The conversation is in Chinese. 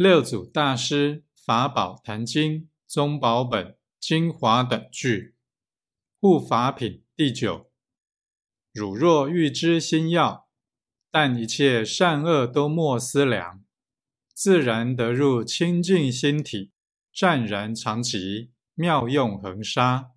六祖大师法宝坛经宗宝本精华等句护法品第九。汝若欲知心要，但一切善恶都莫思量，自然得入清净心体，湛然常寂，妙用恒沙。